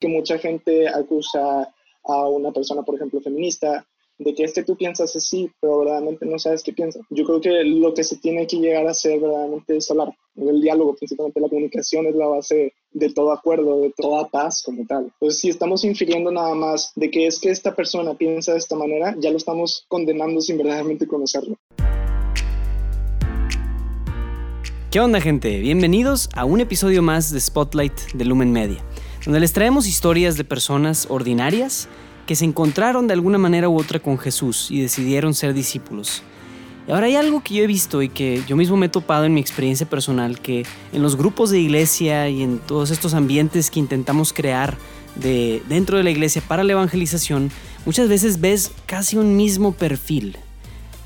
que mucha gente acusa a una persona, por ejemplo, feminista, de que es que tú piensas así, pero verdaderamente no sabes qué piensa. Yo creo que lo que se tiene que llegar a hacer verdaderamente es hablar. El diálogo, principalmente la comunicación, es la base de todo acuerdo, de toda paz como tal. Entonces, si estamos infiriendo nada más de que es que esta persona piensa de esta manera, ya lo estamos condenando sin verdaderamente conocerlo. ¿Qué onda gente? Bienvenidos a un episodio más de Spotlight de Lumen Media, donde les traemos historias de personas ordinarias que se encontraron de alguna manera u otra con Jesús y decidieron ser discípulos. Y ahora hay algo que yo he visto y que yo mismo me he topado en mi experiencia personal, que en los grupos de iglesia y en todos estos ambientes que intentamos crear de, dentro de la iglesia para la evangelización, muchas veces ves casi un mismo perfil.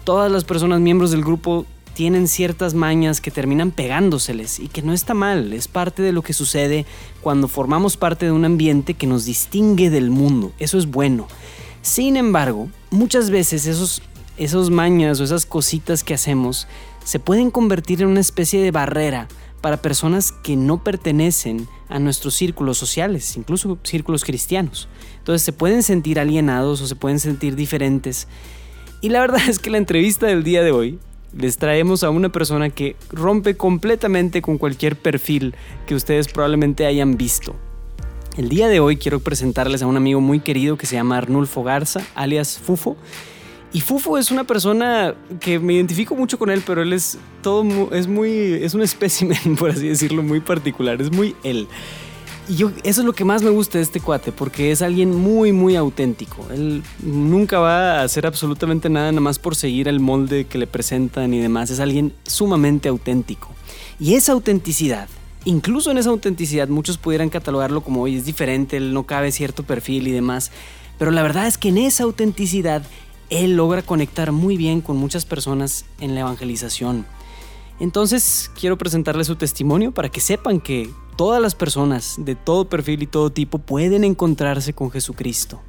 Todas las personas miembros del grupo tienen ciertas mañas que terminan pegándoseles y que no está mal, es parte de lo que sucede cuando formamos parte de un ambiente que nos distingue del mundo, eso es bueno. Sin embargo, muchas veces esos, esos mañas o esas cositas que hacemos se pueden convertir en una especie de barrera para personas que no pertenecen a nuestros círculos sociales, incluso círculos cristianos. Entonces se pueden sentir alienados o se pueden sentir diferentes. Y la verdad es que la entrevista del día de hoy les traemos a una persona que rompe completamente con cualquier perfil que ustedes probablemente hayan visto. El día de hoy quiero presentarles a un amigo muy querido que se llama Arnulfo Garza, alias Fufo. Y Fufo es una persona que me identifico mucho con él, pero él es todo, es muy, es un espécimen, por así decirlo, muy particular, es muy él. Y yo, eso es lo que más me gusta de este cuate, porque es alguien muy, muy auténtico. Él nunca va a hacer absolutamente nada nada más por seguir el molde que le presentan y demás. Es alguien sumamente auténtico. Y esa autenticidad, incluso en esa autenticidad, muchos pudieran catalogarlo como, hoy es diferente, él no cabe cierto perfil y demás. Pero la verdad es que en esa autenticidad, él logra conectar muy bien con muchas personas en la evangelización. Entonces quiero presentarles su testimonio para que sepan que todas las personas de todo perfil y todo tipo pueden encontrarse con Jesucristo.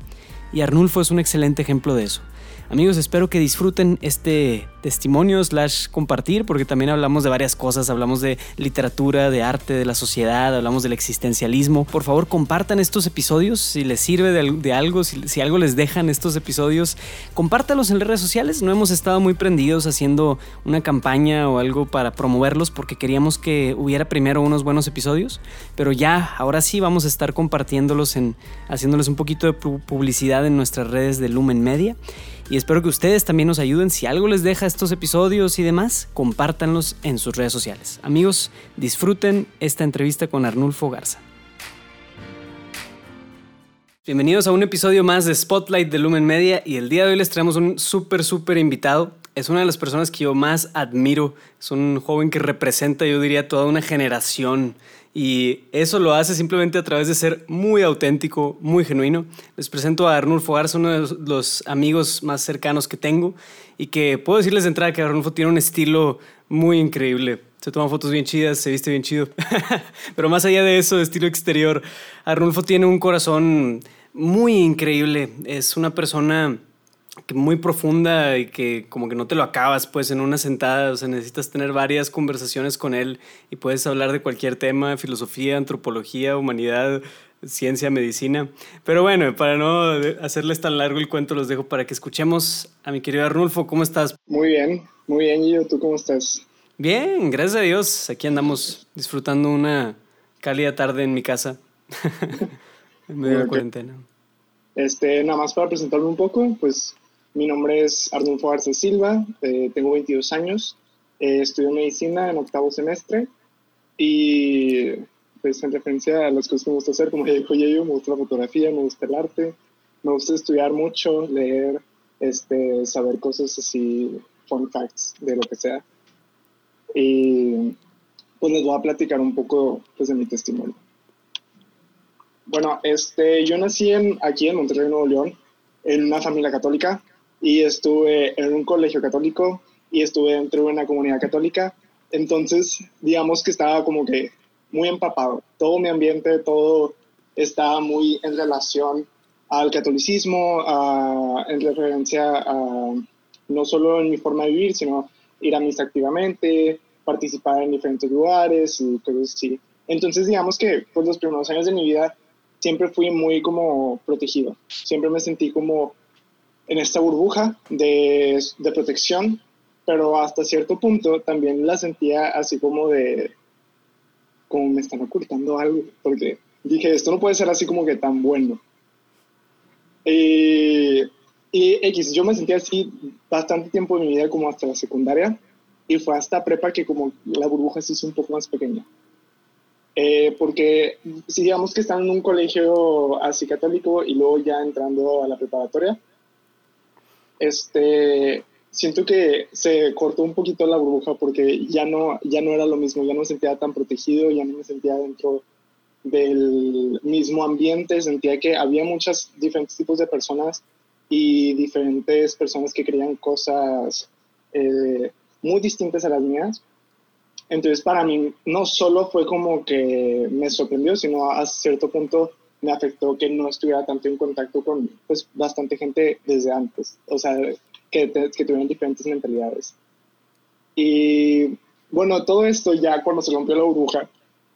Y Arnulfo es un excelente ejemplo de eso. Amigos, espero que disfruten este testimonio slash compartir, porque también hablamos de varias cosas, hablamos de literatura, de arte, de la sociedad, hablamos del existencialismo. Por favor, compartan estos episodios, si les sirve de, algo, si, algo les dejan estos episodios, compártalos en las redes sociales. No hemos estado muy prendidos haciendo una campaña o algo para promoverlos, porque queríamos que hubiera primero unos buenos episodios, pero ya, ahora sí vamos a estar compartiéndolos, en, haciéndoles un poquito de publicidad en nuestras redes de Lumen Media. Y espero que ustedes también nos ayuden. Si algo les deja estos episodios y demás, compártanlos en sus redes sociales. Amigos, disfruten esta entrevista con Arnulfo Garza. Bienvenidos a un episodio más de Spotlight de Lumen Media y el día de hoy les traemos un súper, súper invitado. Es una de las personas que yo más admiro. Es un joven que representa, yo diría, toda una generación y eso lo hace simplemente a través de ser muy auténtico, muy genuino. Les presento a Arnulfo Garza, uno de los amigos más cercanos que tengo y que puedo decirles de entrada que Arnulfo tiene un estilo muy increíble. Se toma fotos bien chidas, se viste bien chido. Pero más allá de eso, de estilo exterior, Arnulfo tiene un corazón muy increíble. Es una persona muy profunda y que como que no te lo acabas pues en una sentada, o sea, necesitas tener varias conversaciones con él y puedes hablar de cualquier tema, filosofía, antropología, humanidad, ciencia, medicina. Pero bueno, para no hacerles tan largo el cuento, los dejo para que escuchemos a mi querido Arnulfo. ¿Cómo estás? Muy bien, muy bien, Gio. ¿Tú cómo estás? Bien, gracias a Dios. Aquí andamos disfrutando una cálida tarde en mi casa, en medio de la cuarentena. Este, nada más para presentarme un poco, pues mi nombre es Arnulfo Arce Silva, eh, tengo 22 años, eh, estudio medicina en octavo semestre y pues en referencia a las cosas que me gusta hacer, como ya dijo yo, me gusta la fotografía, me gusta el arte, me gusta estudiar mucho, leer, este, saber cosas así, fun facts de lo que sea. Y pues les voy a platicar un poco pues, de mi testimonio. Bueno, este, yo nací en, aquí en Monterrey, Nuevo León, en una familia católica y estuve en un colegio católico y estuve dentro de una comunidad católica. Entonces, digamos que estaba como que muy empapado. Todo mi ambiente, todo estaba muy en relación al catolicismo, en referencia a no solo en mi forma de vivir, sino ir a misa activamente, participar en diferentes lugares y cosas así. Entonces, digamos que pues, los primeros años de mi vida siempre fui muy como protegido. Siempre me sentí como en esta burbuja de, de protección, pero hasta cierto punto también la sentía así como de, como me están ocultando algo, porque dije, esto no puede ser así como que tan bueno. y X, yo me sentía así bastante tiempo de mi vida, como hasta la secundaria, y fue hasta prepa que como la burbuja se hizo un poco más pequeña. Eh, porque si digamos que están en un colegio así católico y luego ya entrando a la preparatoria, este, siento que se cortó un poquito la burbuja porque ya no, ya no era lo mismo, ya no me sentía tan protegido, ya no me sentía dentro del mismo ambiente, sentía que había muchos diferentes tipos de personas y diferentes personas que creían cosas eh, muy distintas a las mías. Entonces para mí no solo fue como que me sorprendió, sino a cierto punto me afectó que no estuviera tanto en contacto con pues bastante gente desde antes, o sea, que, que tuvieran diferentes mentalidades. Y bueno, todo esto ya cuando se rompió la burbuja,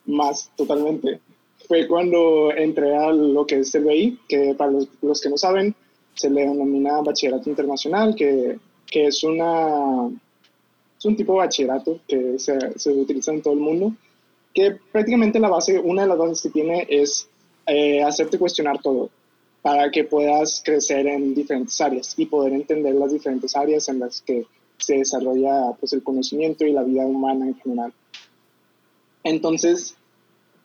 más totalmente, fue cuando entré a lo que es el BI, que para los, los que no saben, se le denomina bachillerato internacional, que, que es una es un tipo de bachillerato que se, se, utiliza en todo el mundo, que prácticamente la base, una de las bases que tiene es eh, hacerte cuestionar todo para que puedas crecer en diferentes áreas y poder entender las diferentes áreas en las que se desarrolla pues, el conocimiento y la vida humana en general. Entonces,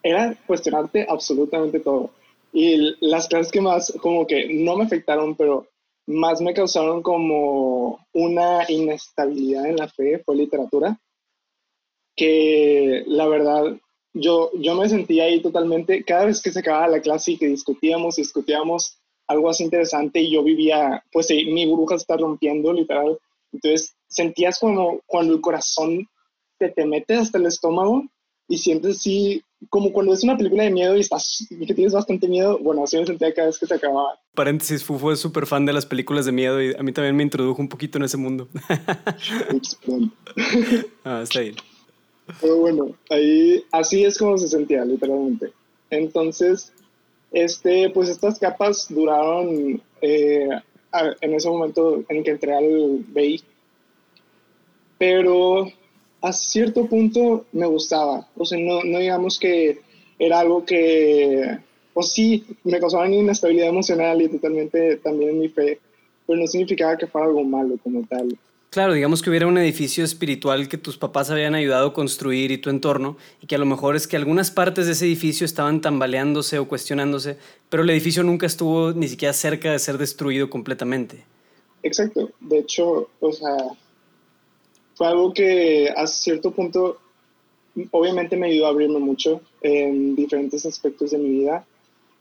era cuestionarte absolutamente todo. Y las clases que más como que no me afectaron, pero más me causaron como una inestabilidad en la fe fue literatura, que la verdad yo, yo me sentía ahí totalmente, cada vez que se acababa la clase y que discutíamos discutíamos algo así interesante y yo vivía, pues mi burbuja se está rompiendo literal, entonces sentías como cuando el corazón te, te mete hasta el estómago y sientes así como cuando es una película de miedo y estás y que tienes bastante miedo, bueno, así me sentía cada vez que se acababa. Paréntesis, Fufo es súper fan de las películas de miedo y a mí también me introdujo un poquito en ese mundo. ah, está bien. Pero bueno, ahí así es como se sentía, literalmente. Entonces, este, pues estas capas duraron eh, en ese momento en que entré al BI. Pero a cierto punto me gustaba. O sea, no, no digamos que era algo que, o sí, me causaba inestabilidad emocional y totalmente también en mi fe, pero no significaba que fuera algo malo como tal. Claro, digamos que hubiera un edificio espiritual que tus papás habían ayudado a construir y tu entorno, y que a lo mejor es que algunas partes de ese edificio estaban tambaleándose o cuestionándose, pero el edificio nunca estuvo ni siquiera cerca de ser destruido completamente. Exacto, de hecho, o sea, fue algo que a cierto punto obviamente me ayudó a abrirme mucho en diferentes aspectos de mi vida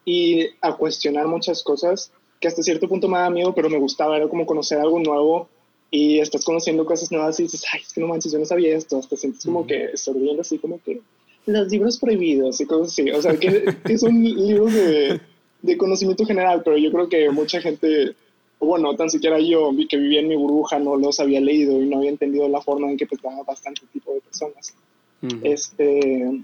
y a cuestionar muchas cosas que hasta cierto punto me daba miedo, pero me gustaba, era como conocer algo nuevo y estás conociendo cosas nuevas y dices, ay, es que no manches, yo no sabía esto, hasta sientes como que estoy viendo así como que los libros prohibidos y cosas así, o sea, que, que son libros de, de conocimiento general, pero yo creo que mucha gente bueno, tan siquiera yo que vivía en mi burbuja no los había leído y no había entendido la forma en que pensaba bastante tipo de personas. este,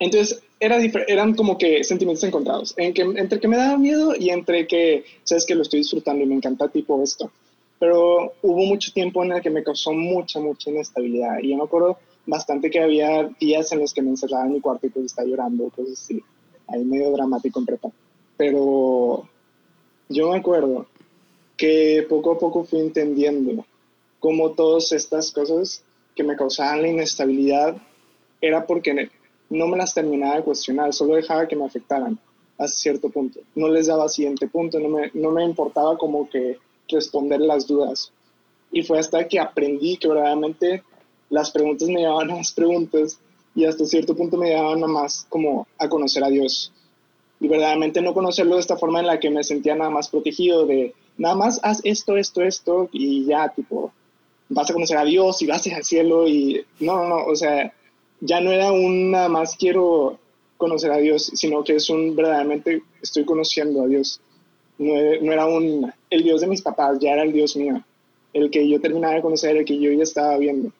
entonces, era eran como que sentimientos encontrados, en que, entre que me daba miedo y entre que, sabes que lo estoy disfrutando y me encanta tipo esto. Pero hubo mucho tiempo en el que me causó mucha, mucha inestabilidad. Y yo me acuerdo bastante que había días en los que me encerraba en mi cuarto y pues estaba llorando, pues sí, ahí medio dramático en prepa. Pero yo me acuerdo que poco a poco fui entendiendo cómo todas estas cosas que me causaban la inestabilidad era porque no me las terminaba de cuestionar, solo dejaba que me afectaran a cierto punto. No les daba siguiente punto, no me, no me importaba como que responder las dudas. Y fue hasta que aprendí que verdaderamente las preguntas me llevaban a más preguntas y hasta cierto punto me llevaban a más como a conocer a Dios y verdaderamente no conocerlo de esta forma en la que me sentía nada más protegido de nada más haz esto, esto, esto y ya tipo vas a conocer a Dios y vas al cielo y no, no, no, o sea, ya no era un nada más quiero conocer a Dios, sino que es un verdaderamente estoy conociendo a Dios. No, era un el Dios de mis papás, ya era el Dios mío, el que yo terminaba de conocer, el que yo ya estaba viendo.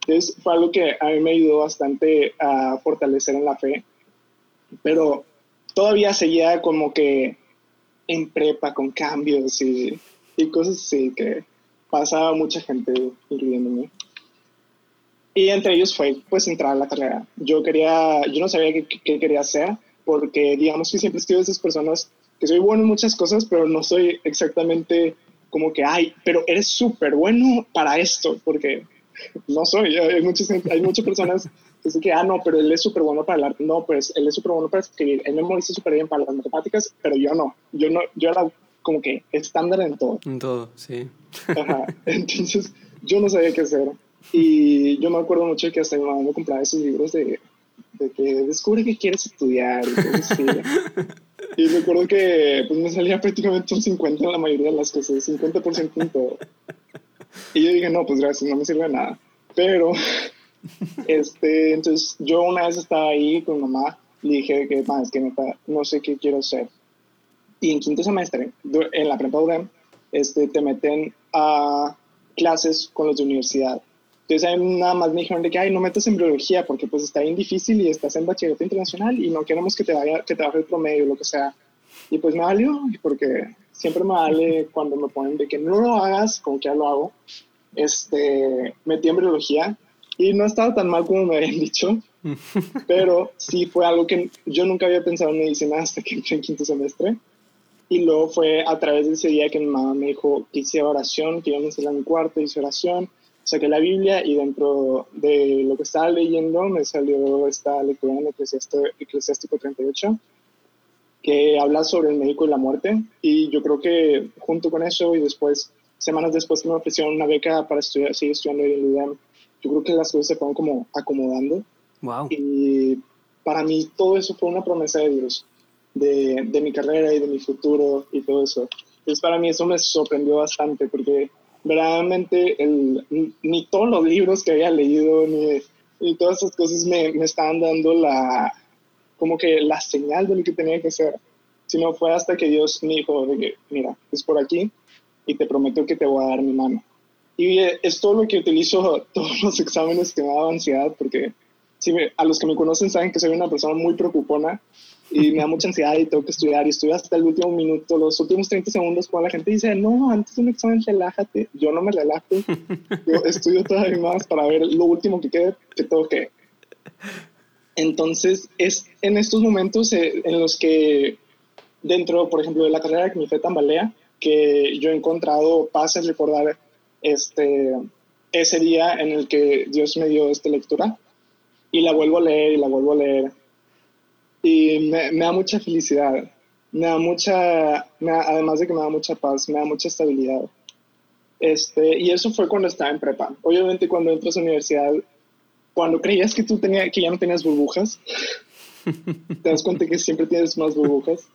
Entonces fue algo que a mí me ayudó bastante a fortalecer en la fe, pero todavía seguía como que en prepa con cambios y, y cosas así que pasaba mucha gente, incluyéndome. Y entre ellos fue pues entrar a la carrera. Yo quería, yo no sabía qué, qué quería hacer, porque digamos que siempre he sido de esas personas que soy bueno en muchas cosas, pero no soy exactamente como que, ay, pero eres súper bueno para esto, porque no soy. Hay muchas, hay muchas personas que dicen que, ah, no, pero él es súper bueno para el arte. No, pues él es súper bueno para escribir. Él memoriza súper bien para las matemáticas, pero yo no. Yo no, yo era como que estándar en todo. En todo, sí. Ajá. Entonces, yo no sabía qué hacer. Y yo me acuerdo mucho que hasta mi mamá me compraba esos libros de, de que descubre que quieres estudiar. Y, y recuerdo que pues, me salía prácticamente un 50 en la mayoría de las cosas, 50% en todo. Y yo dije, no, pues gracias, no me sirve de nada. Pero, este, entonces yo una vez estaba ahí con mamá y dije que, es que no sé qué quiero hacer. Y en quinto semestre, en la prepa este, te meten a clases con los de universidad. Entonces ahí nada más me dijeron de que, ay, no metas en biología porque pues está bien difícil y estás en bachillerato internacional y no queremos que te vaya, que te baje el promedio, lo que sea. Y pues me valió, porque siempre me vale cuando me ponen de que no lo hagas, como que ya lo hago. Este, metí en biología y no estaba tan mal como me habían dicho, pero sí fue algo que yo nunca había pensado en medicina hasta que entré en quinto semestre. Y luego fue a través de ese día que mi mamá me dijo que hice oración, que íbamos a ir a mi cuarto, hice oración, saqué la Biblia y dentro de lo que estaba leyendo me salió esta lectura en Eclesiástico 38, que habla sobre el médico y la muerte. Y yo creo que junto con eso y después, semanas después que me ofrecieron una beca para estudiar, seguir estudiando en el UDEM, yo creo que las cosas se fueron como acomodando. Wow. Y para mí todo eso fue una promesa de Dios de, de, mi carrera y de mi futuro y todo eso. Entonces para mí eso me sorprendió bastante porque verdaderamente el, ni todos los libros que había leído ni, todas esas cosas me, me, estaban dando la como que la señal de lo que tenía que hacer, sino fue hasta que Dios me dijo mira, es por aquí y te prometo que te voy a dar mi mano. Y es todo lo que utilizo todos los exámenes que me daban ansiedad porque si a los que me conocen saben que soy una persona muy preocupona y me da mucha ansiedad y tengo que estudiar y estudio hasta el último minuto, los últimos 30 segundos cuando la gente dice, no, antes de un examen relájate, yo no me relajo, yo estudio todavía más para ver lo último que quede, que todo que. Entonces, es en estos momentos eh, en los que dentro, por ejemplo, de la carrera que me fue tambalea, que yo he encontrado paz en recordar este, ese día en el que Dios me dio esta lectura y la vuelvo a leer y la vuelvo a leer y me, da mucha felicidad, me da mucha, además de que me da mucha paz, me da mucha estabilidad. Este, y eso fue cuando estaba en prepa. Obviamente cuando entras a la universidad, cuando creías que tú tenía, que ya no tenías burbujas, te das cuenta que siempre tienes más burbujas.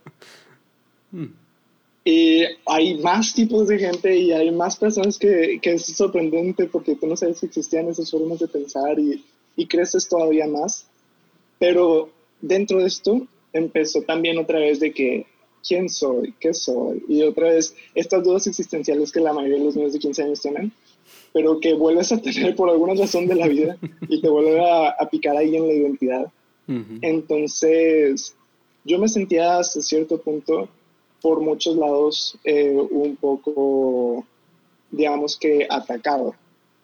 Hmm. Y hay más tipos de gente y hay más personas que, que es sorprendente porque tú no sabes si existían esas formas de pensar y, y creces todavía más. Pero dentro de esto empezó también otra vez de que, ¿quién soy? ¿Qué soy? Y otra vez estas dudas existenciales que la mayoría de los niños de 15 años tienen, pero que vuelves a tener por alguna razón de la vida y te vuelve a, picar ahí en la identidad. Entonces, yo me sentía hasta cierto punto, por muchos lados, eh, un poco, digamos que atacado,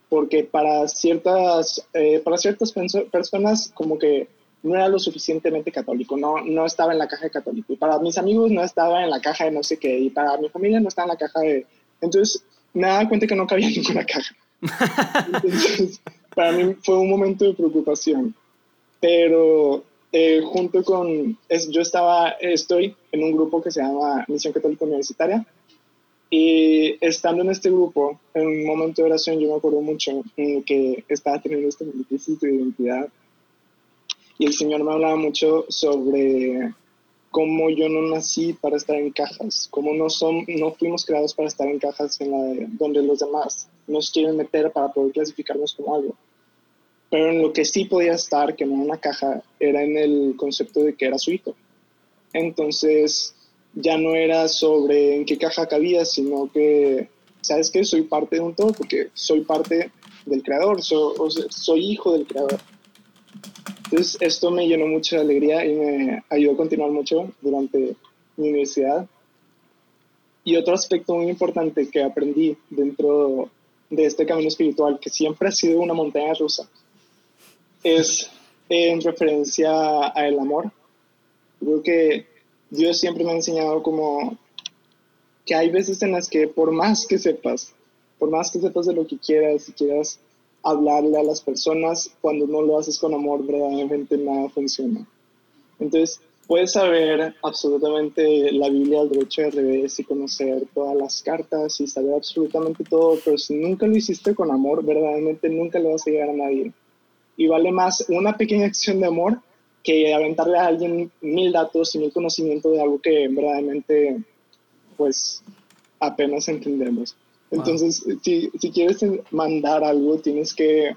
porque para ciertas, eh, para ciertas personas como que no era lo suficientemente católico, no, no estaba en la caja de católico. Y para mis amigos no estaba en la caja de no sé qué, y para mi familia no estaba en la caja de... Entonces me daba cuenta que no cabía ninguna caja. Entonces, para mí fue un momento de preocupación. Pero eh, junto con... Es, yo estaba, estoy en un grupo que se llama Misión Católica Universitaria. Y estando en este grupo, en un momento de oración, yo me acuerdo mucho que estaba teniendo esta crisis de identidad y el Señor me hablaba mucho sobre cómo yo no nací para estar en cajas, cómo no, son, no fuimos creados para estar en cajas en la donde los demás nos quieren meter para poder clasificarnos como algo. Pero en lo que sí podía estar, que no era una caja, era en el concepto de que era su hijo. Entonces ya no era sobre en qué caja cabía, sino que, ¿sabes qué? Soy parte de un todo porque soy parte del creador, soy hijo del creador. Entonces, esto me llenó mucho de alegría y me ayudó a continuar mucho durante mi universidad. Y otro aspecto muy importante que aprendí dentro de este camino espiritual, que siempre ha sido una montaña rusa, es en referencia al amor. Creo que Dios siempre me ha enseñado como que hay veces en las que por más que sepas, por más que sepas de lo que quieras, si quieras hablarle a las personas, cuando no lo haces con amor, verdaderamente nada funciona. Entonces, puedes saber absolutamente la Biblia al derecho de revés y conocer todas las cartas y saber absolutamente todo, pero si nunca lo hiciste con amor, verdaderamente nunca le vas a llegar a nadie. Y vale más una pequeña acción de amor que aventarle a alguien mil datos y mil conocimiento de algo que verdaderamente, pues, apenas entendemos. Entonces, si, si quieres mandar algo, tienes que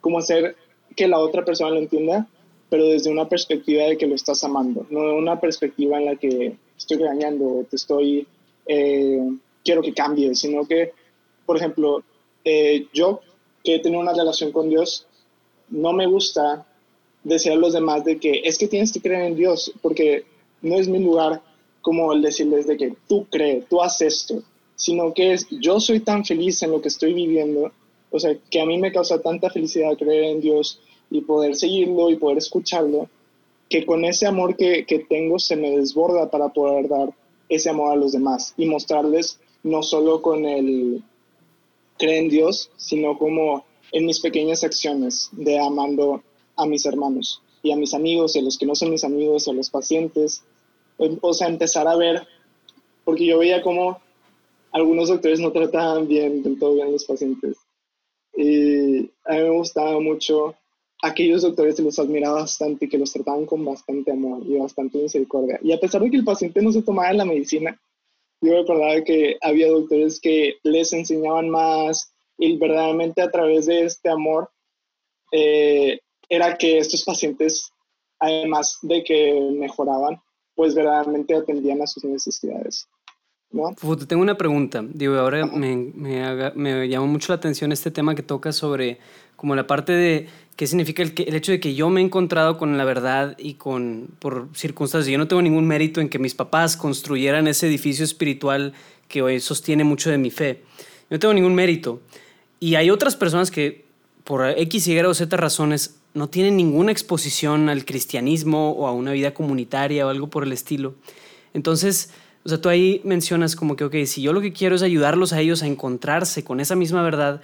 como hacer que la otra persona lo entienda, pero desde una perspectiva de que lo estás amando, no una perspectiva en la que estoy regañando o te estoy, eh, quiero que cambie, sino que, por ejemplo, eh, yo que he tenido una relación con Dios, no me gusta decir a los demás de que es que tienes que creer en Dios, porque no es mi lugar como el decirles de que tú crees, tú haces esto, sino que es yo soy tan feliz en lo que estoy viviendo, o sea, que a mí me causa tanta felicidad creer en Dios y poder seguirlo y poder escucharlo, que con ese amor que, que tengo se me desborda para poder dar ese amor a los demás y mostrarles no solo con el creer en Dios, sino como en mis pequeñas acciones de amando a mis hermanos y a mis amigos y a los que no son mis amigos, a los pacientes. O sea, empezar a ver, porque yo veía como algunos doctores no trataban bien, del todo bien los pacientes. Y a mí me gustaba mucho aquellos doctores que los admiraba bastante y que los trataban con bastante amor y bastante misericordia. Y a pesar de que el paciente no se tomaba la medicina, yo recordaba que había doctores que les enseñaban más y verdaderamente a través de este amor eh, era que estos pacientes, además de que mejoraban, pues verdaderamente atendían a sus necesidades. ¿no? tengo una pregunta. Digo, ahora me, me, me, llamó mucho la atención este tema que toca sobre como la parte de qué significa el, el, hecho de que yo me he encontrado con la verdad y con, por circunstancias, yo no tengo ningún mérito en que mis papás construyeran ese edificio espiritual que hoy sostiene mucho de mi fe. Yo no tengo ningún mérito. Y hay otras personas que por X, Y o Z razones no tienen ninguna exposición al cristianismo o a una vida comunitaria o algo por el estilo. Entonces, o sea, tú ahí mencionas como que, ok, si yo lo que quiero es ayudarlos a ellos a encontrarse con esa misma verdad,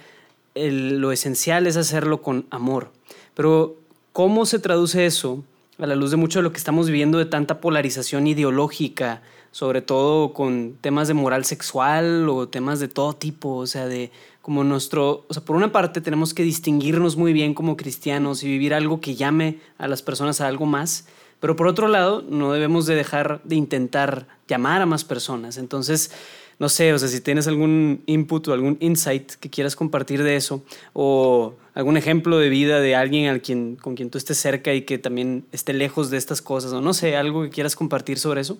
lo esencial es hacerlo con amor. Pero, ¿cómo se traduce eso a la luz de mucho de lo que estamos viviendo de tanta polarización ideológica, sobre todo con temas de moral sexual o temas de todo tipo, o sea, de como nuestro, o sea, por una parte tenemos que distinguirnos muy bien como cristianos y vivir algo que llame a las personas a algo más, pero por otro lado no debemos de dejar de intentar llamar a más personas. Entonces, no sé, o sea, si tienes algún input o algún insight que quieras compartir de eso o algún ejemplo de vida de alguien al quien, con quien tú estés cerca y que también esté lejos de estas cosas o no sé, algo que quieras compartir sobre eso.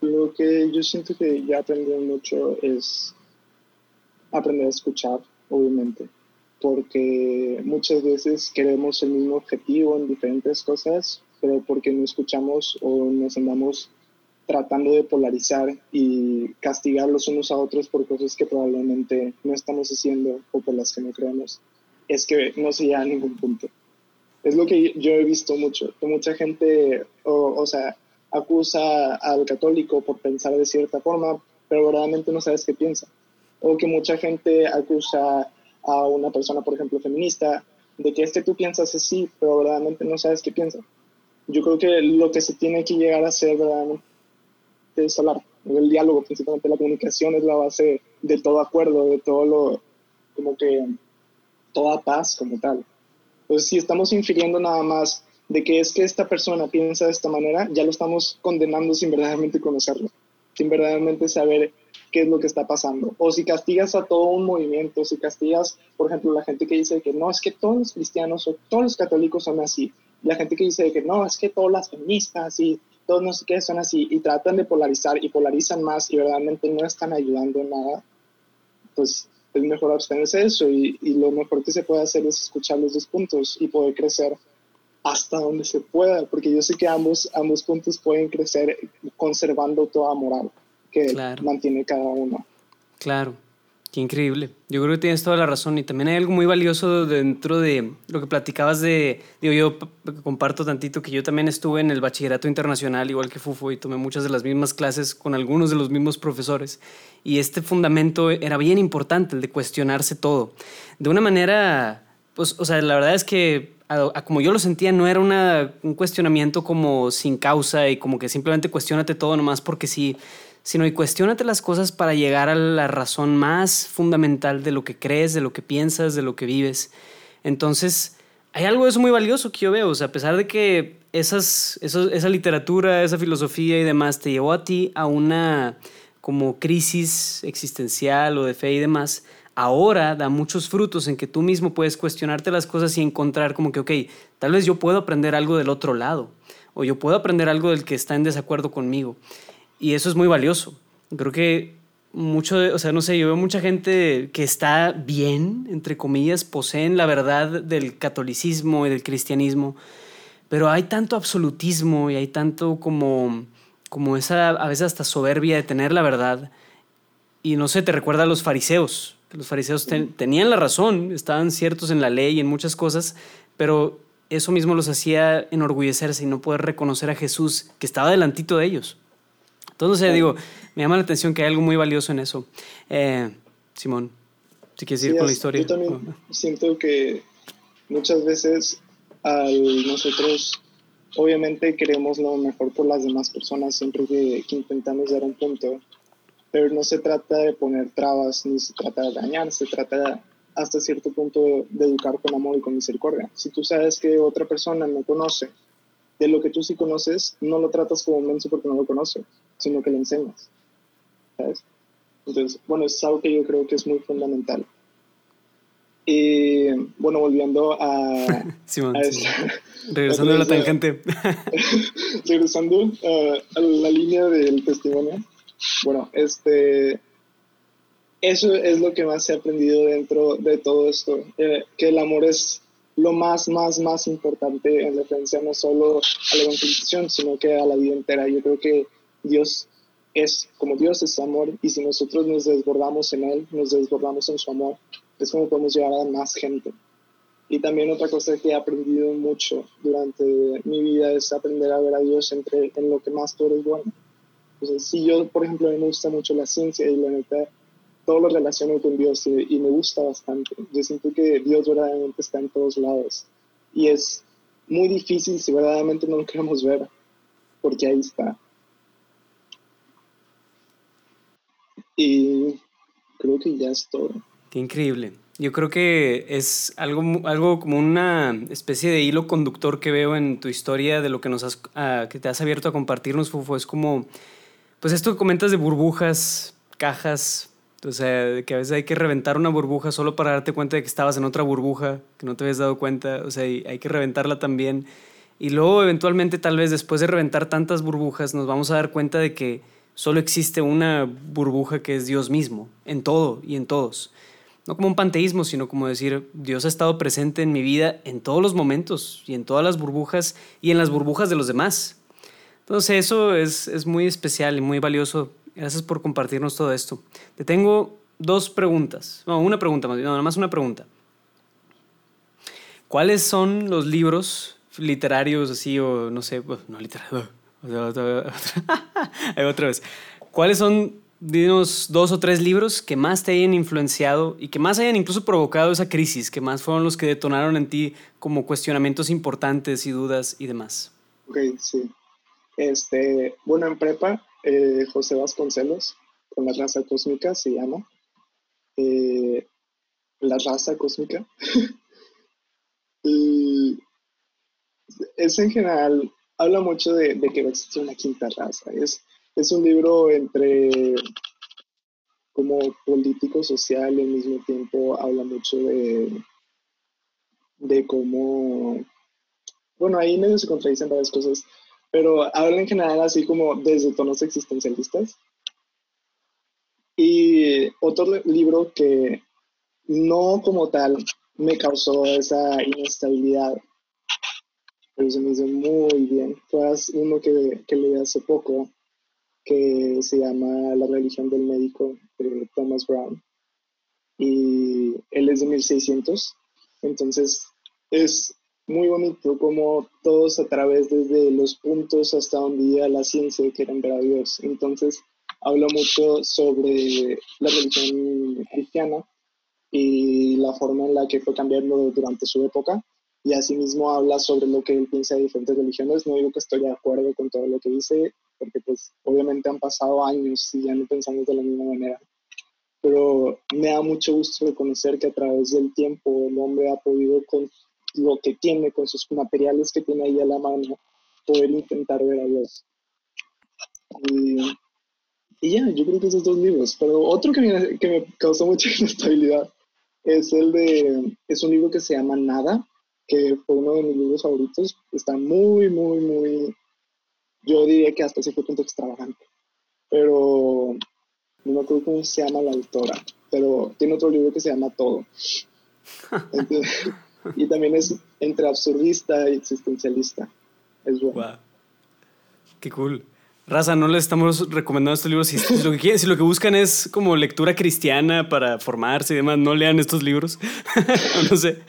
Lo que yo siento que ya aprendí mucho es aprender a escuchar, obviamente, porque muchas veces queremos el mismo objetivo en diferentes cosas, pero porque no escuchamos o nos andamos tratando de polarizar y castigar los unos a otros por cosas que probablemente no estamos haciendo o por las que no creemos, es que no se llega a ningún punto. Es lo que yo he visto mucho, que mucha gente, o, o sea, acusa al católico por pensar de cierta forma, pero verdaderamente no sabes qué piensa o que mucha gente acusa a una persona, por ejemplo, feminista, de que es que tú piensas así, pero verdaderamente no sabes qué piensa. Yo creo que lo que se tiene que llegar a hacer verdaderamente es hablar. El diálogo, principalmente la comunicación, es la base de todo acuerdo, de todo lo, como que, toda paz como tal. Entonces, si estamos infiriendo nada más de que es que esta persona piensa de esta manera, ya lo estamos condenando sin verdaderamente conocerlo, sin verdaderamente saber qué es lo que está pasando. O si castigas a todo un movimiento, si castigas, por ejemplo, la gente que dice que no, es que todos los cristianos o todos los católicos son así. La gente que dice que no, es que todas las feministas y todos no sé qué son así y tratan de polarizar y polarizan más y verdaderamente no están ayudando en nada, pues es mejor abstenerse de eso y, y lo mejor que se puede hacer es escuchar los dos puntos y poder crecer hasta donde se pueda, porque yo sé que ambos, ambos puntos pueden crecer conservando toda moral que mantiene cada uno. Claro. Qué increíble. Yo creo que tienes toda la razón y también hay algo muy valioso dentro de lo que platicabas de, digo, yo comparto tantito que yo también estuve en el bachillerato internacional, igual que Fufo, y tomé muchas de las mismas clases con algunos de los mismos profesores. Y este fundamento era bien importante, el de cuestionarse todo. De una manera, pues, o sea, la verdad es que como yo lo sentía, no era una, un cuestionamiento como sin causa y como que simplemente cuestionate todo nomás porque sí, sino y cuestionate las cosas para llegar a la razón más fundamental de lo que crees, de lo que piensas, de lo que vives. Entonces, hay algo de eso muy valioso que yo veo, o sea, a pesar de que esas, esa literatura, esa filosofía y demás te llevó a ti a una como crisis existencial o de fe y demás, ahora da muchos frutos en que tú mismo puedes cuestionarte las cosas y encontrar como que, ok, tal vez yo puedo aprender algo del otro lado, o yo puedo aprender algo del que está en desacuerdo conmigo. Y eso es muy valioso. Creo que mucho, o sea, no sé, yo veo mucha gente que está bien, entre comillas, poseen la verdad del catolicismo y del cristianismo, pero hay tanto absolutismo y hay tanto como, como esa, a veces hasta soberbia de tener la verdad. Y no sé, te recuerda a los fariseos. Los fariseos tenían la razón, estaban ciertos en la ley y en muchas cosas, pero eso mismo los hacía enorgullecerse y no poder reconocer a Jesús que estaba delantito de ellos. Entonces, digo, me llama la atención que hay algo muy valioso en eso. Eh, Simón, si quieres ir con la historia. Yo también siento que muchas veces al nosotros, obviamente queremos lo mejor por las demás personas siempre que, intentamos dar un punto, pero no se trata de poner trabas ni se trata de dañar, se trata hasta cierto punto de educar con amor y con misericordia. Si tú sabes que otra persona no conoce de lo que tú sí conoces, no lo tratas como un menso porque no lo conoce, sino que le enseñas. ¿Sabes? Entonces, bueno, es algo que yo creo que es muy fundamental. Y bueno, volviendo a. Regresando a la tangente. regresando a, la línea del testimonio. Bueno, este. Eso es lo que más he aprendido dentro de todo esto: eh, que el amor es lo más, más, más importante en referencia no solo a la evangelización, sino que a la vida entera. Yo creo que Dios es, como Dios es amor, y si nosotros nos desbordamos en Él, nos desbordamos en su amor, es como podemos llegar a más gente. Y también otra cosa que he aprendido mucho durante mi vida es aprender a ver a Dios entre, en lo que más tú eres bueno. Entonces, si yo, por ejemplo, a mí me gusta mucho la ciencia y la neta, todo lo relaciono con Dios y, me gusta bastante. Yo siento que Dios verdaderamente está en todos lados y es muy difícil si verdaderamente no lo queremos ver, porque ahí está. Y creo que ya es todo. Qué increíble. Yo creo que es algo, algo como una especie de hilo conductor que veo en tu historia de lo que, nos has, ah, que te has abierto a compartirnos, Fufo. Es como, pues esto que comentas de burbujas, cajas, sea, que a veces hay que reventar una burbuja solo para darte cuenta de que estabas en otra burbuja, que no te habías dado cuenta. O sea, hay que reventarla también. Y luego, eventualmente, tal vez después de reventar tantas burbujas, nos vamos a dar cuenta de que solo existe una burbuja que es Dios mismo, en todo y en todos. No como un panteísmo, sino como decir, Dios ha estado presente en mi vida en todos los momentos y en todas las burbujas y en las burbujas de los demás. Entonces eso es, es muy especial y muy valioso Gracias por compartirnos todo esto. Te tengo dos preguntas. No, una pregunta más. No, nada más una pregunta. ¿Cuáles son los libros literarios así o no sé, no literarios? otra vez. ¿Cuáles son, dinos, dos o tres libros que más te hayan influenciado y que más hayan incluso provocado esa crisis, que más fueron los que detonaron en ti como cuestionamientos importantes y dudas y demás? Ok, sí. Este, bueno, en prepa eh, José Vasconcelos, con la raza cósmica se llama. Eh, la raza cósmica. y es en general, habla mucho de, que va a existir una quinta raza. Es, es un libro entre como político social y al mismo tiempo habla mucho de, de cómo, bueno, ahí medio se contradicen varias cosas, pero habla en general así como desde tonos existencialistas. Y otro libro que no como tal me causó esa inestabilidad pero se me hizo muy bien. Fue uno que, que leí hace poco, que se llama La religión del médico, de Thomas Brown. Y él es de 1600, entonces es muy bonito como todos a través desde los puntos hasta donde día la ciencia quieren ver a Dios. Entonces habla mucho sobre la religión cristiana y la forma en la que fue cambiando durante su época y asimismo habla sobre lo que él piensa de diferentes religiones. No digo que estoy de acuerdo con todo lo que dice, porque pues obviamente han pasado años y ya no pensamos de la misma manera. Pero me da mucho gusto reconocer que a través del tiempo el hombre ha podido con lo que tiene, con sus materiales que tiene ahí a la mano, poder intentar ver a Dios. Y, y ya, yo creo que esos dos libros. Pero otro que me, que me causó mucha inestabilidad es el de, es un libro que se llama Nada, que fue uno de mis libros favoritos. Está muy, muy, muy, yo diría que hasta cierto punto extravagante. Pero no me acuerdo cómo se llama la autora, pero tiene otro libro que se llama Todo. y también es entre absurdista y existencialista. Es bueno. Qué cool. Raza, no les estamos recomendando estos libros. Si, lo que buscan es como lectura cristiana para formarse y demás, no lean estos libros. no sé.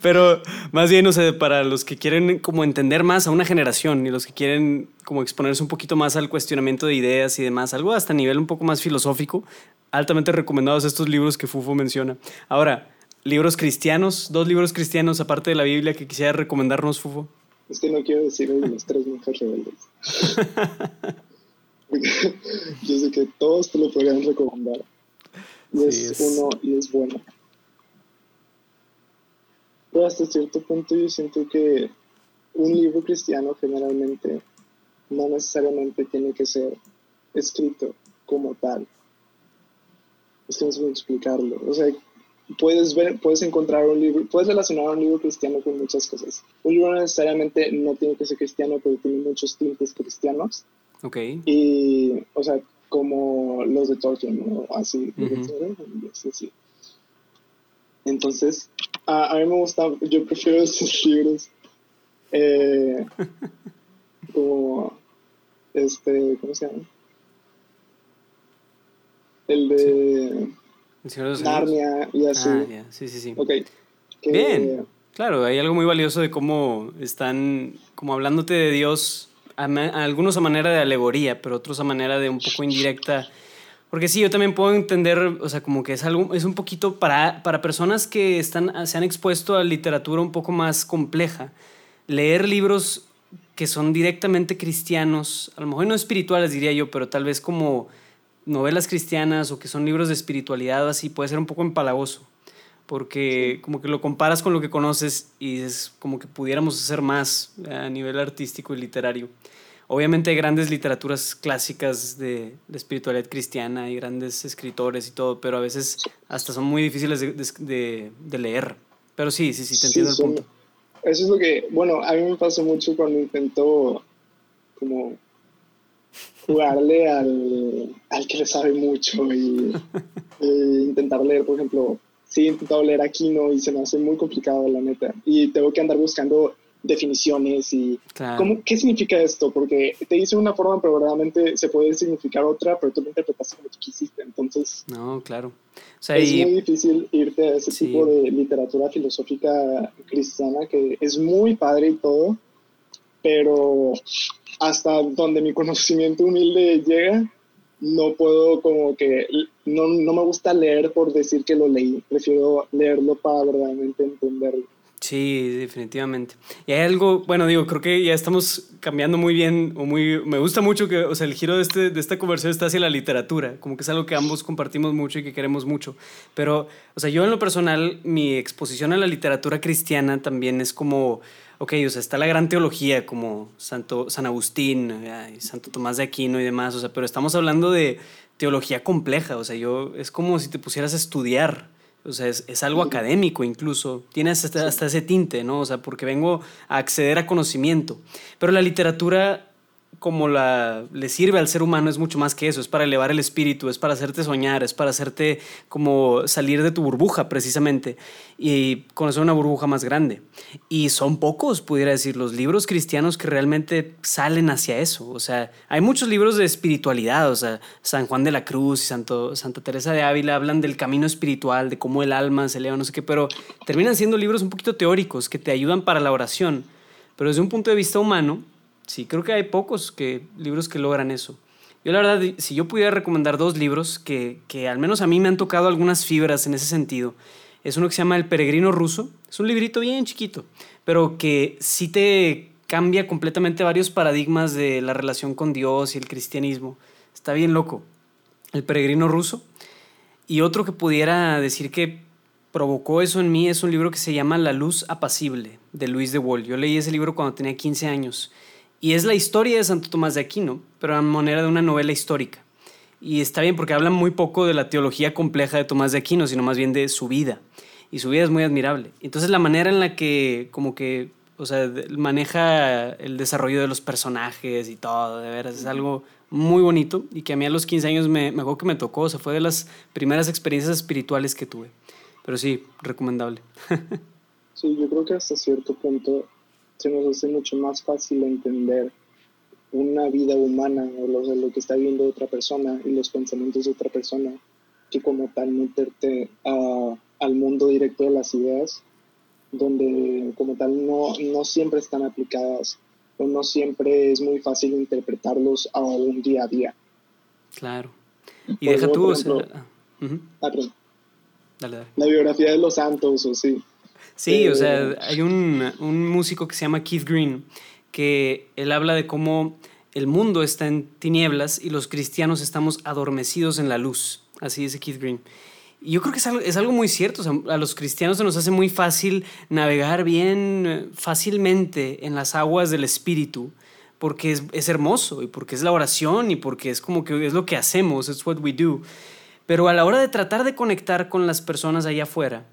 Pero más bien, no sé, para los que quieren como entender más a una generación y los que quieren como exponerse un poquito más al cuestionamiento de ideas y demás, algo hasta nivel un poco más filosófico, altamente recomendados estos libros que Fufo menciona. Ahora, libros cristianos, dos libros cristianos aparte de la Biblia que quisiera recomendarnos, Fufo. Es que no quiero decir de los tres mujeres rebeldes. yo sé que todos te lo podrían recomendar. Y es, uno y es bueno. Pero hasta cierto punto yo siento que un libro cristiano generalmente no necesariamente tiene que ser escrito como tal. Es que no sé explicarlo. O sea, puedes ver, puedes encontrar un libro, puedes relacionar un libro cristiano con muchas cosas. Un libro no necesariamente no tiene que ser cristiano, pero tiene muchos tintes cristianos. Ok. Y, o sea, como los de Tolkien, ¿no? Así, Entonces, a, a, mí me gusta, yo prefiero esos libros eh, como, este, ¿cómo se llama? El de... Narnia y así. Ah, sí, sí, sí. Bien. Claro, hay algo muy valioso de cómo están como hablándote de Dios, algunos a manera de alegoría, pero otros a manera de un poco indirecta. Porque sí, yo también puedo entender, o sea, como que es algo, es un poquito para, para personas que están, se han expuesto a literatura un poco más compleja. Leer libros que son directamente cristianos, a lo mejor no espirituales diría yo, pero tal vez como novelas cristianas o que son libros de espiritualidad así, puede ser un poco empalagoso, porque como que lo comparas con lo que conoces y es como que pudiéramos hacer más a nivel artístico y literario. Obviamente hay grandes literaturas clásicas de, de espiritualidad cristiana y grandes escritores y todo, pero a veces hasta son muy difíciles de, de, leer. Pero sí, sí, sí, te entiendo el punto. Eso es lo que, bueno, a mí me pasó mucho cuando intento como jugarle al, al que le sabe mucho y, intentar leer, por ejemplo, sí he intentado leer Aquino y se me hace muy complicado, la neta. Y tengo que andar buscando definiciones y ¿cómo, qué significa esto, porque te dice una forma, pero verdaderamente se puede significar otra, pero tú lo interpretas como tú quisiste, entonces... No, claro. es muy difícil irte a ese tipo de literatura filosófica cristiana que es muy padre y todo, pero hasta donde mi conocimiento humilde llega, no puedo como que, no, no, me gusta leer por decir que lo leí, prefiero leerlo para verdaderamente entenderlo. Sí, definitivamente. Y hay algo, bueno, digo, creo que ya estamos cambiando muy bien, o muy, me gusta mucho que, o sea, el giro de, este, de esta conversación está hacia la literatura, como que es algo que ambos compartimos mucho y que queremos mucho. Pero, o sea, yo en lo personal, mi exposición a la literatura cristiana también es como ok, o sea, está la gran teología como Santo, San Agustín, y Santo Tomás de Aquino y demás, o sea, pero estamos hablando de teología compleja, o sea, yo, es como si te pusieras a estudiar, o sea, es, es algo académico incluso, tiene hasta, hasta, ese tinte, ¿no? O sea, porque vengo a acceder a conocimiento, pero la literatura como la, le sirve al ser humano es mucho más que eso, es para elevar el espíritu, es para hacerte soñar, es para hacerte como salir de tu burbuja precisamente y conocer una burbuja más grande. Y son pocos, pudiera decir, los libros cristianos que realmente salen hacia eso. O sea, hay muchos libros de espiritualidad, o sea, San Juan de la Cruz y Santo, Santa Teresa de Ávila hablan del camino espiritual, de cómo el alma se eleva, no sé qué, pero terminan siendo libros un poquito teóricos que te ayudan para la oración. Pero desde un punto de vista humano, Sí, creo que hay pocos que, libros que logran eso. Yo la verdad, si yo pudiera recomendar dos libros que, que al menos a mí me han tocado algunas fibras en ese sentido, es uno que se llama El Peregrino Ruso. Es un librito bien chiquito, pero que sí te cambia completamente varios paradigmas de la relación con Dios y el cristianismo. Está bien loco. El Peregrino Ruso. Y otro que pudiera decir que provocó eso en mí es un libro que se llama La Luz Apacible, de Luis de Wall. Yo leí ese libro cuando tenía 15 años y es la historia de Santo Tomás de Aquino, pero a manera de una novela histórica. Y está bien porque habla muy poco de la teología compleja de Tomás de Aquino, sino más bien de su vida. Y su vida es muy admirable. Entonces la manera en la que como que, o sea, maneja el desarrollo de los personajes y todo, de veras, es algo muy bonito y que a mí a los 15 años me, me que me tocó, o sea, fue de las primeras experiencias espirituales que tuve. Pero sí, recomendable. sí, yo creo que hasta cierto punto se nos hace mucho más fácil entender una vida humana o lo, lo que está viendo otra persona y los pensamientos de otra persona que como tal meterte al mundo directo de las ideas donde como tal no, no siempre están aplicadas o no siempre es muy fácil interpretarlos a un día a día. Claro. Y deja tú... Ah, ah, dale, dale. La biografía de los santos o sí. Sí, o sea, eh, hay un, un, músico que se llama Keith Green, que él habla de cómo el mundo está en tinieblas y los cristianos estamos adormecidos en la luz. Así dice Keith Green. Y yo creo que es algo, es algo muy cierto. a los cristianos se nos hace muy fácil navegar bien eh, fácilmente en las aguas del espíritu porque es, es, hermoso y porque es la oración y porque es como que es lo que hacemos, es what we do. Pero a la hora de tratar de conectar con las personas allá afuera,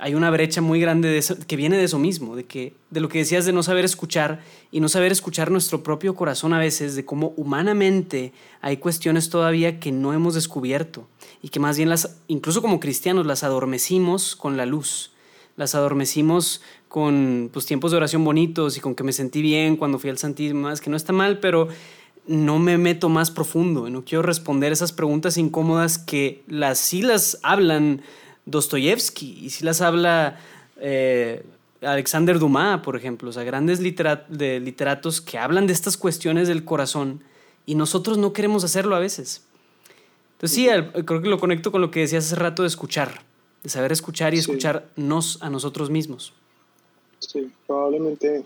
hay una brecha muy grande que viene de eso mismo, de, que, de lo que decías de no saber escuchar y no saber escuchar nuestro propio corazón a veces, de cómo humanamente hay cuestiones todavía que no hemos descubierto y que más bien las, incluso como cristianos, las adormecimos con la luz, las adormecimos con pues, tiempos de oración bonitos y con que me sentí bien cuando fui al Santísimo, es que no está mal, pero no me meto más profundo, no quiero responder esas preguntas incómodas que las sí las hablan Dostoyevsky y si las habla eh, Alexander Dumas, por ejemplo, o sea, grandes de literatos que hablan de estas cuestiones del corazón y nosotros no queremos hacerlo a veces. Entonces sí, creo que lo conecto con lo que decías hace rato de escuchar, de saber escuchar y escucharnos a nosotros mismos. Sí, probablemente,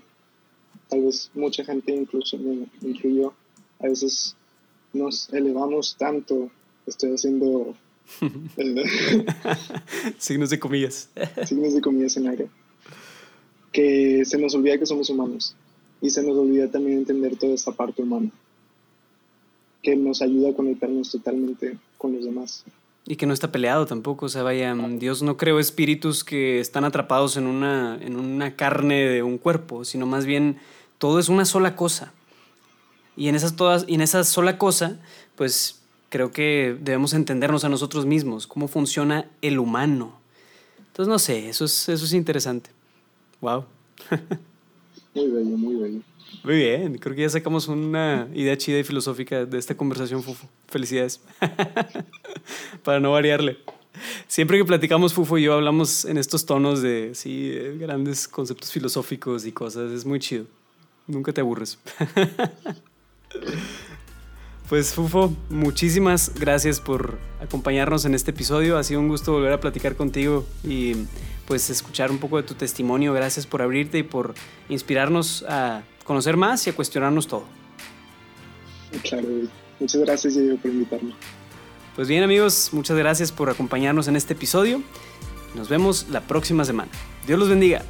tal vez mucha gente, incluso me incluyo, a veces nos elevamos tanto, estoy haciendo Signos de comillas. Signos de comillas en aire. Que se nos olvida que somos humanos y se nos olvida también entender toda esta parte humana que nos ayuda a conectarnos totalmente con los demás. Y que no está peleado tampoco, o sea, vaya, Dios no creó espíritus que están atrapados en una, en una carne de un cuerpo, sino más bien todo es una sola cosa. Y en, esas todas, y en esa sola cosa, pues creo que debemos entendernos a nosotros mismos, cómo funciona el humano. Entonces, no sé, eso es, eso es interesante. Wow. muy bello, muy bello. Muy bien, creo que ya sacamos una idea chida y filosófica de esta conversación, Fufo. Felicidades. Para no variarle. Siempre que platicamos, Fufo y yo hablamos en estos tonos de, sí, grandes conceptos filosóficos y cosas. Es muy chido. Nunca te aburres. Pues Fufo, muchísimas gracias por acompañarnos en este episodio. Ha sido un gusto volver a platicar contigo y pues escuchar un poco de tu testimonio. Gracias por abrirte y por inspirarnos a conocer más y a cuestionarnos todo. Claro, muchas gracias por invitarme. Pues bien amigos, muchas gracias por acompañarnos en este episodio. Nos vemos la próxima semana. Dios los bendiga.